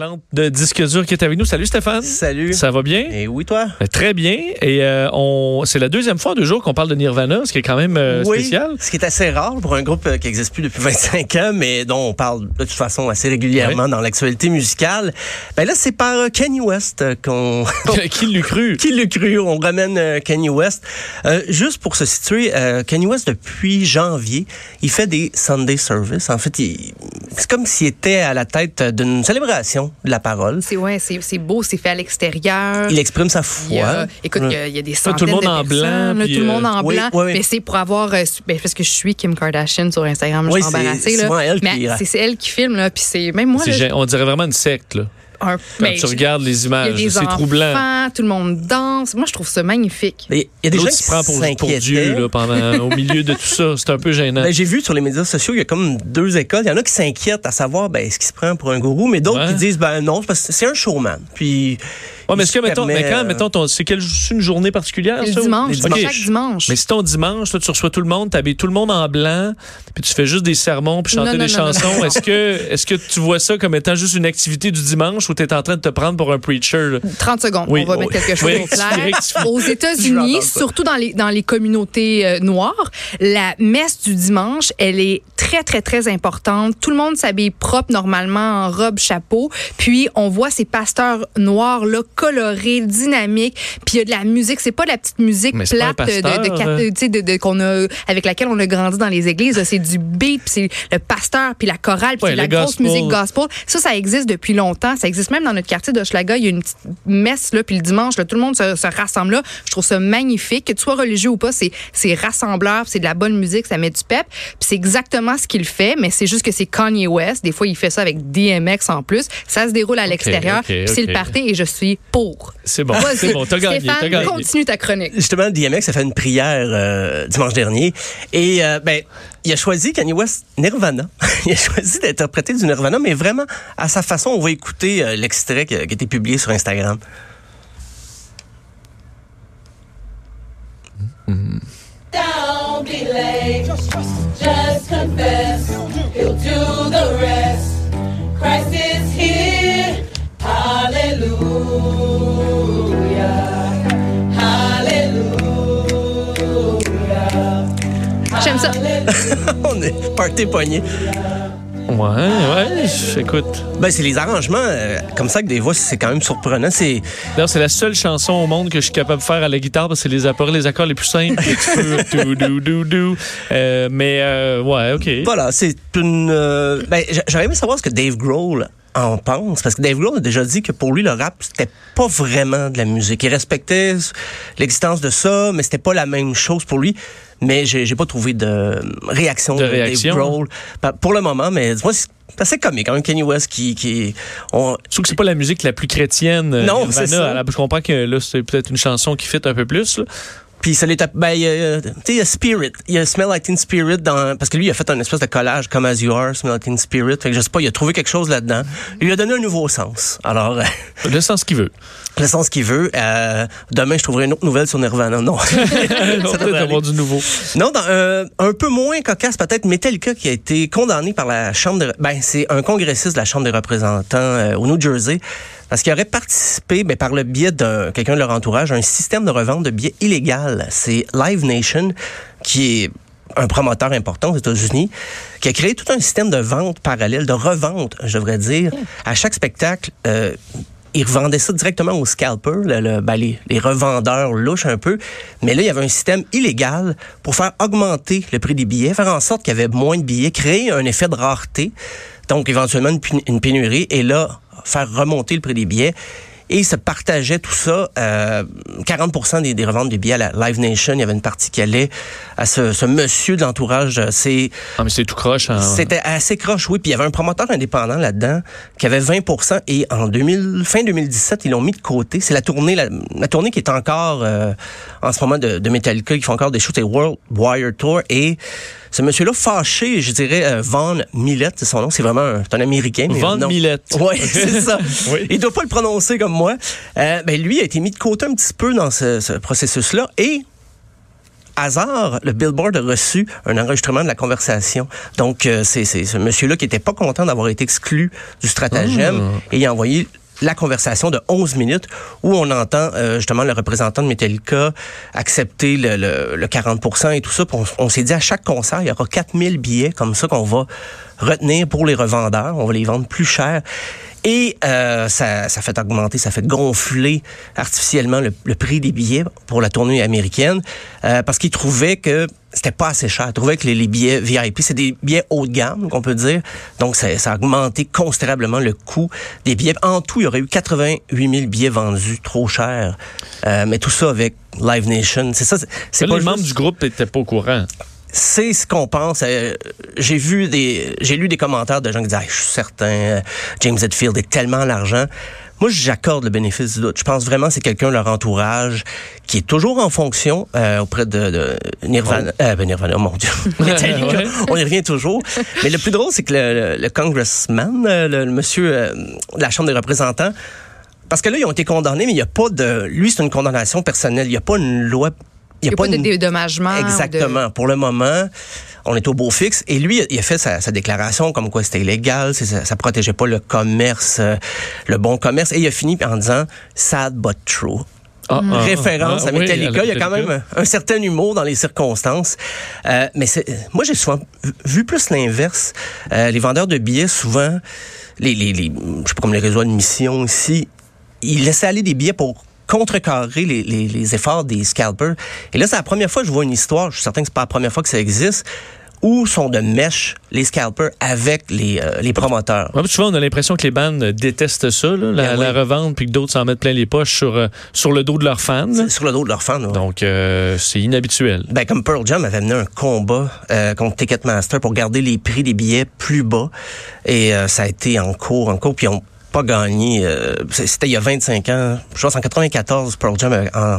Plante de Disque Dur qui est avec nous. Salut Stéphane. Salut. Ça va bien? Et oui, toi? Euh, Très bien. Et euh, on, c'est la deuxième fois en deux jours qu'on parle de Nirvana, ce qui est quand même euh, oui, spécial. ce qui est assez rare pour un groupe euh, qui existe plus depuis 25 ans, mais dont on parle de toute façon assez régulièrement dans l'actualité musicale. Ben là, c'est par euh, Kanye West qu'on... qui l'eût cru? Qui l'eût cru? On ramène Kanye West. Euh, juste pour se situer, euh, Kanye West, depuis janvier, il fait des Sunday Service. En fait, il- c'est comme s'il était à la tête d'une célébration de la parole. C'est ouais, c'est beau, c'est fait à l'extérieur. Il exprime sa Il y a- foi. écoute, il y a, il y a des centaines tout le monde de en personnes, blanc, là, tout le monde euh, en oui, blanc. oui, oui. Mais c'est pour avoir, euh, ben, parce que je suis Kim Kardashian sur Instagram, je suis c'est embarrassée là. souvent elle mais qui- c'est c'est elle qui filme là, puis c'est même moi là, on dirait vraiment une secte, là. Un- Quand tu regardes les images, c'est troublant. tout le monde danse. Moi, je trouve ça magnifique. Il y a des gens qui se prend pour, pour. Dieu là, pendant, au milieu de tout ça. C'est un peu gênant. Ben, j'ai vu sur les médias sociaux, il y a comme deux écoles. Il y en a qui s'inquiètent à savoir ben, est-ce qu'il se prend pour un gourou, mais d'autres Ouais. qui disent ben non, c'est parce que c'est un showman. Puis Ouais, mais est-ce que, mettons, mais quand, euh, mettons, ton- c'est quelle, c'est une journée particulière, Le ça? dimanche, Ok. chaque dimanche. Mais si ton dimanche, toi, tu reçois tout le monde, t'habilles tout le monde en blanc, puis tu fais juste des sermons, puis chanter Non, non, des non, non, chansons, non. est-ce que, est-ce que tu vois ça comme étant juste une activité du dimanche ou t'es en train de te prendre pour un preacher? là? 30 secondes, Oui. on va mettre quelque chose Oui, au clair. Aux États-Unis, surtout dans les, dans les communautés euh, noires, la messe du dimanche, elle est très, très, très importante. Tout le monde s'habille propre, normalement, en robe, chapeau. Puis, on voit ces pasteurs noirs, là, colorés, dynamiques. Puis, il y a de la musique. C'est pas de la petite musique Mais plate de, de, euh. de, de- qu'on a, avec laquelle on a grandi dans les églises. C'est du beat, puis c'est le pasteur, puis la chorale, puis Ouais, la grosse gospel. musique gospel. Ça, ça existe depuis longtemps. Ça existe même dans notre quartier d'Hochelaga. Il y a une petite messe, là, puis le dimanche, là, tout le monde se, se rassemble là. Je trouve ça magnifique. Que tu sois religieux ou pas, c'est, c'est rassembleur, c'est de la bonne musique, ça met du pep. Puis c'est exactement ce qu'il fait, mais c'est juste que c'est Kanye West. Des fois, il fait ça avec DMX en plus. Ça se déroule à l'extérieur, ok, puis c'est le party et je suis pour. C'est bon, Vas-y, c'est bon, t'as gagné, Stéphane, t'as gagné. continue ta chronique. justement, DMX a fait une prière euh, dimanche dernier. Et euh, ben, il a choisi Kanye West Nirvana. il a choisi d'interpréter du Nirvana, mais vraiment à sa façon. On va écouter euh, l'extrait qui a, qui a été publié sur Instagram. Don't be late. Just confess. J'aime ça. On est party poigné. Ouais, ouais, je- écoute. Ben, c'est les arrangements euh, comme ça que des voix, c'est quand même surprenant. C'est D'ailleurs, c'est la seule chanson au monde que je suis capable de faire à la guitare parce que c'est les accords, les accords les plus simples tu. Euh, mais, euh, ouais, OK. Voilà, c'est une. euh, ben, j'a- j'aurais aimé savoir ce que Dave Grohl en pense, parce que Dave Grohl a déjà dit que pour lui, le rap, c'était pas vraiment de la musique. Il respectait l'existence de ça, mais c'était pas la même chose pour lui. Mais j'ai j'ai pas trouvé de réaction De de, réaction. Dave Grohl Pa- pour le moment, mais moi, c'est assez comique. Quand même, Kanye West qui. qui on, Je trouve que c'est pas la musique la plus chrétienne. euh, Non, Nirvana. c'est ça. Je comprends que là, c'est peut-être une chanson qui fit un peu plus. là. Puis ça l'est. Ben, il y a, tu sais, il y a Spirit. Il y a Smell Like Teen Spirit dans. Parce que lui, il a fait un espèce de collage comme As You Are, Smell Like Teen Spirit. Fait que je sais pas, il a trouvé quelque chose là-dedans. Il lui a donné un nouveau sens. Alors, euh, Le sens qu'il veut. le sens qu'il veut. Euh, demain, je trouverai une autre nouvelle sur Nirvana. Non. On Ça peut avoir du nouveau. Non, dans, euh, un peu moins cocasse peut-être, Metallica qui a été condamné par la Chambre de... Ben, c'est un congressiste de la Chambre des représentants euh, au New Jersey parce qu'il aurait participé ben, par le biais de quelqu'un de leur entourage à un système de revente de billets illégal. C'est Live Nation qui est un promoteur important aux États-Unis, qui a créé tout un système de vente parallèle, de revente, je devrais dire. À chaque spectacle, euh, ils revendaient ça directement aux scalpers, le- ben, les, les revendeurs louches un peu. Mais là, il y avait un système illégal pour faire augmenter le prix des billets, faire en sorte qu'il y avait moins de billets, créer un effet de rareté. Donc, éventuellement, une, pén- une pénurie. Et là, faire remonter le prix des billets. Et ils se partageaient tout ça. Euh, 40 des, des reventes des billets à la Live Nation, il y avait une partie qui allait à ce, ce monsieur de l'entourage. C'est Ah, mais c'est tout croche. hein. c'était assez croche, oui. Puis il y avait un promoteur indépendant là-dedans qui avait 20% et en 2000, fin 2017, ils l'ont mis de côté. C'est la tournée, la, la tournée qui est encore euh, en ce moment de, de Metallica, qui font encore des shows, c'est World Wire Tour. Et ce monsieur-là, fâché, je dirais, euh, Von Millet, c'est son nom, c'est vraiment un, Américain. mais non. Millet. Oui, c'est ça. Oui. Il doit pas le prononcer comme moi. Euh, ben lui a été mis de côté un petit peu dans ce, ce processus-là. Et hasard, le Billboard a reçu un enregistrement de la conversation. Donc, euh, c'est c'est ce monsieur-là qui était pas content d'avoir été exclu du stratagème et il a envoyé la conversation de 11 minutes où on entend euh, justement le représentant de Metallica accepter le, le, le 40 et tout ça. On, s'est dit à chaque concert, il y aura 4000 billets comme ça qu'on va retenir pour les revendeurs. On va les vendre plus cher. Et euh, ça, fait augmenter, ça fait gonfler artificiellement le, le prix des billets pour la tournée américaine euh, parce qu'ils trouvaient que c'était pas assez cher. Ils trouvaient que les, les billets VIP, c'est des billets haut de gamme, qu'on peut dire. Donc, ça, ça a augmenté considérablement le coût des billets. En tout, il y aurait eu 88 000 billets vendus, trop cher. Euh, mais tout ça avec Live Nation. C'est ça. c'est- pas les membres du groupe n'étaient pas au courant. c'est ce qu'on pense. Euh, j'ai vu des, j'ai lu des commentaires de gens qui disaient, Ah, je suis certain, euh, James Hetfield est tellement l'argent. Moi, j'accorde le bénéfice du doute. Je pense vraiment que c'est quelqu'un, leur entourage, qui est toujours en fonction euh, auprès de, de Nirvana. Euh, ben Nirvana, oh mon Dieu. Ouais. On y revient toujours. Mais le plus drôle, c'est que le, le, le congressman, euh, le, le monsieur euh, de la Chambre des représentants, parce que là, ils ont été condamnés, mais il n'y a pas de... Lui, c'est une condamnation personnelle. Il n'y a pas une loi... Il n'y a pas, de une- dédommagement. de- Exactement. Pour le moment, on est au beau fixe. Et lui, il a fait sa, sa déclaration comme quoi c'était illégal, ça, ça protégeait pas le commerce, euh, le bon commerce. Et il a fini en disant sad but true. Ah, ah, Référence ah, à oui, Metallica. à il y a quand même un, un certain humour dans les circonstances. Euh, mais moi, j'ai souvent vu- vu plus l'inverse. Euh, les vendeurs de billets, souvent, les, les, les, je sais pas comme les réseaux de mission ici, ils laissaient aller des billets pour contrecarrer les, les, les efforts des scalpers. Et là, c'est la première fois que je vois une histoire, je suis certain que c'est pas la première fois que ça existe, où sont de mèche les scalpers avec les, euh, les promoteurs. Ouais, souvent, on a l'impression que les bandes détestent ça, là, la, Ben oui. la revente, puis que d'autres s'en mettent plein les poches sur, euh, sur le dos de leurs fans. Sur le dos de leurs fans. Donc, euh, c'est inhabituel. Ben, comme Pearl Jam avait mené un combat euh, contre Ticketmaster pour garder les prix des billets plus bas. Et ça a été en cours, en cours, puis ont pas gagné. euh, C'était il y a 25 ans. Je pense en 94, Pearl Jam a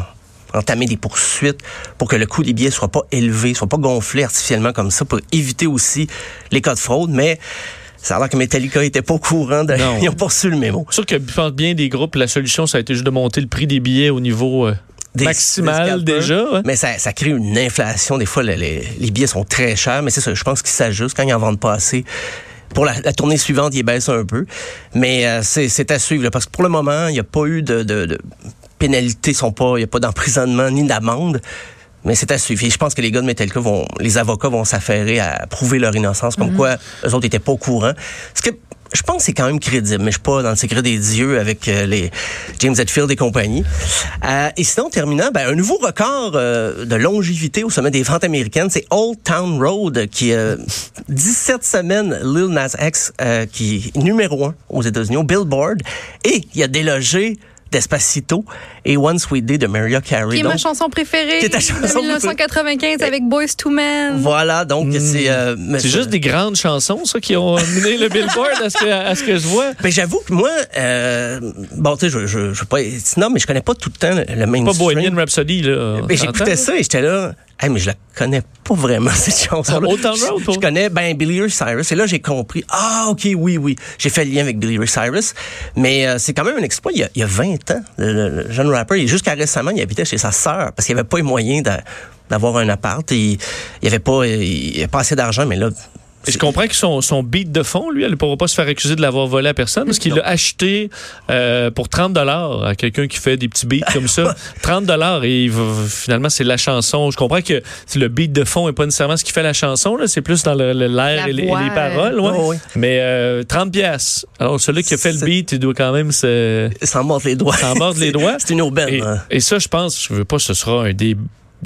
en- entamé des poursuites pour que le coût des billets soit pas élevé, soit pas gonflé artificiellement comme ça, pour éviter aussi les cas de fraude. Mais ça a l'air que Metallica était pas au courant. De... Ils ont pas reçu le mémo. C'est sûr que bien des groupes, la solution, ça a été juste de monter le prix des billets au niveau euh, Des- maximal des scalpers. déjà. Mais ça, ça crée une inflation. Des fois, le- les, les billets sont très chers, mais c'est ça. Je pense qu'ils s'ajustent quand ils en vendent pas assez. Pour la, la tournée suivante, ils baissent un peu. Mais euh, c'est à suivre. là, parce que pour le moment, il n'y a pas eu de, de, de pénalités, sont pas, il n'y a pas d'emprisonnement ni d'amende. Mais c'est à suivre. Et je pense que les gars de Metallica vont, les avocats vont s'affairer à prouver leur innocence, comme quoi eux autres étaient pas au courant. Ce que je pense que c'est quand même crédible, mais je suis pas dans le secret des dieux avec euh, les James Hetfield et compagnie. Euh, et sinon, terminant, ben, un nouveau record euh, de longévité au sommet des ventes américaines, c'est Old Town Road, qui euh, 17 semaines, Lil Nas X, euh, qui est numéro un aux États-Unis, au Billboard, et il a délogé Despacito et One Sweet Day de Mariah Carey. Qui est Donc, ma chanson préférée Qui est ta de chanson 1995 avec Boys to Men. Voilà, donc c'est... euh, mais- C'est juste des grandes chansons, ça, qui ont mené le Billboard à ce que, à ce que je vois. Ben, j'avoue que moi, euh, bon, tu sais, je, je, je veux pas mais je connais pas tout le temps le, mainstream. Pas Bohemian Rhapsody, là. Mais s'entend, j'écoutais ça et j'étais là, hey, mais je la connais pas vraiment, cette Town Road, Je, je connais, ben, Billy Ray Cyrus. Et là, j'ai compris, ah, OK, oui, oui. J'ai fait le lien avec Billy Ray Cyrus. Mais euh, c'est quand même un exploit. Il y a, il y a 20 ans, le, le- le jeune rapper, et jusqu'à récemment, il habitait chez sa sœur parce qu'il avait pas les moyens d'avoir un appart. Il y avait pas, il y avait pas assez d'argent, mais là, Et je comprends que son, son beat de fond, lui, elle ne pourra pas se faire accuser de l'avoir volé à personne parce qu'il l'a acheté euh, pour 30 dollars à quelqu'un qui fait des petits beats comme ça. 30 dollars et va- finalement, c'est la chanson. Je comprends que le beat de fond n'est pas nécessairement ce qui fait la chanson, là, c'est plus dans l'air La et, les- et voix, les paroles. ouais. euh, ouais, ouais. Mais euh, 30 pièces. Alors, celui qui a fait le beat, il doit quand même se... s'en mordre les doigts. S'en mordre les doigts. C'est une aubaine. Et, hein. et ça, je pense, je veux pas, ce sera un des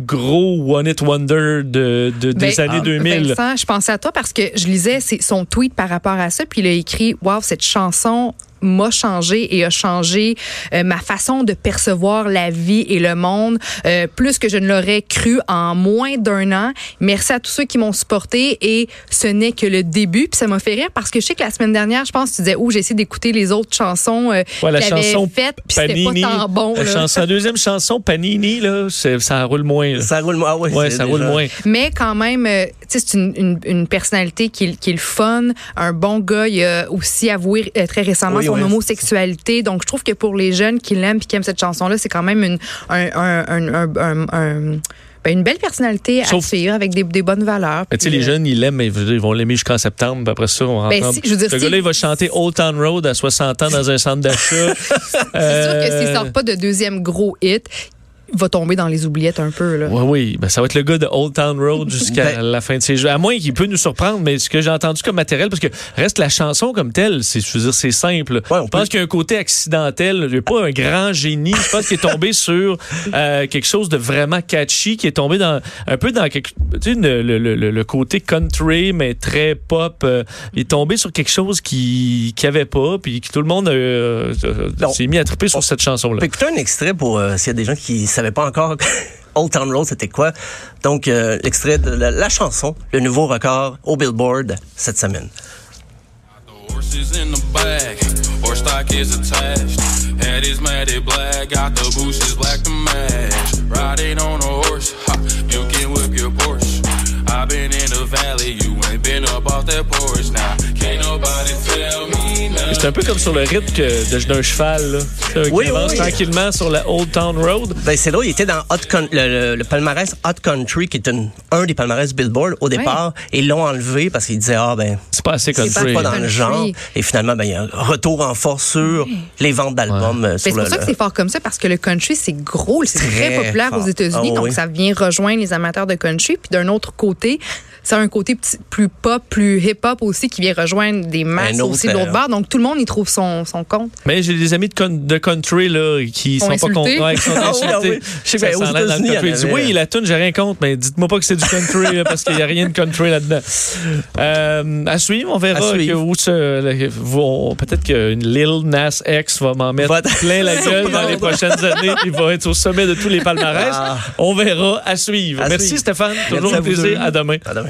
gros One It Wonder de, de- des Ben, années ah, 2000. Vincent, je pensais à toi parce que je lisais son tweet par rapport à ça, puis il a écrit Waouh, cette chanson m'a changé et a changé euh, ma façon de percevoir la vie et le monde euh, plus que je ne l'aurais cru en moins d'un an. Merci à tous ceux qui m'ont supporté et ce n'est que le début. Puis ça m'a fait rire parce que je sais que la semaine dernière, je pense que tu disais, oh, j'ai essayé d'écouter les autres chansons euh, Ouais, la chanson faites, puis c'était pas tant bon. la, là. chanson, la deuxième chanson, Panini, là, c'est- ça roule moins. là. Ça roule moins. Ah ouais, ça roule moins. Mais quand même, euh, tu sais, c'est une, une, une personnalité qui, est- qui est le fun, un bon gars. Il a aussi avoué euh, très récemment Oui, son oui. homosexualité. Donc, je trouve que pour les jeunes qui l'aiment et qui aiment cette chanson-là, c'est quand même une, un, un, un, un- ben, une belle personnalité à suivre avec des, des bonnes valeurs. Mais tu sais, les euh, jeunes, ils l'aiment, mais ils vont l'aimer jusqu'en septembre. puis après ça, on va Ben, si, je veux dire, Ce gars-là, il va chanter Old Town Road à 60 ans dans un centre d'achat. C'est sûr que s'il sort pas de deuxième gros hit, va tomber dans les oubliettes un peu. Là. Oui, oui. Ben, ça va être le gars de Old Town Road jusqu'à Ben- la fin de ses jeux. À moins qu'il peut nous surprendre, mais ce que j'ai entendu comme matériel, parce que reste la chanson comme telle, c'est, je veux dire, c'est simple. Ouais, on je pense peut- qu'il y a un côté accidentel. Il n'y a pas un grand génie. Je pense qu'il est tombé sur euh, quelque chose de vraiment catchy, qui est tombé dans un peu dans quelque, tu sais, le, le- le- le côté country, mais très pop. euh, il est tombé sur quelque chose qui qui avait pas, puis que tout le monde euh, euh, s'est mis à triper sur cette chanson-là. Écouter un extrait pour euh, s'il y a des gens qui savaient pas encore Old Town Road c'était quoi? Donc euh, l'extrait de la chanson, le nouveau record au Billboard cette semaine. I've been in the valley, you ain't been up off that porch now. Can't nobody tell me nothing. C'est un peu comme sur le rythme d'un cheval, là. Oui, qui avance oui. tranquillement sur la Old Town Road. Ben c'est là, il était dans Hot Coun- le, le- le palmarès Hot Country qui est une- un des palmarès Billboard au départ et ils l'ont enlevé parce qu'ils disaient ah ben pas assez pas country. pas dans le genre et finalement ben il y a un retour en force sur les ventes d'albums euh, Ben, sur c'est pour le- ça que c'est fort comme ça, parce que le country, c'est gros, c'est très, Très populaire fort. aux États-Unis, Ah donc oui. ça vient rejoindre les amateurs de country. Puis d'un autre côté, c'est un côté plus pop, plus hip-hop aussi, qui vient rejoindre des masses aussi de l'autre euh, bord. Donc tout le monde y trouve son, son compte. Mais j'ai des amis de, con- de country là, qui Sont sont pas contents. Ouais, qui sont Ah oui, ah insultés. oui. Je sais Ça en avait, oui, la tune, j'ai rien contre, mais dites-moi pas que c'est du country parce qu'il n'y a rien de country là-dedans. Euh, à suivre, on verra que où peut-être qu'une Lil Nas X va m'en mettre Va- plein la gueule dans les prochaines années. Il va être au sommet de tous les palmarès. Ah. On verra à suivre. À Merci suivre. Stéphane. Toujours un plaisir. deux. À demain. À demain.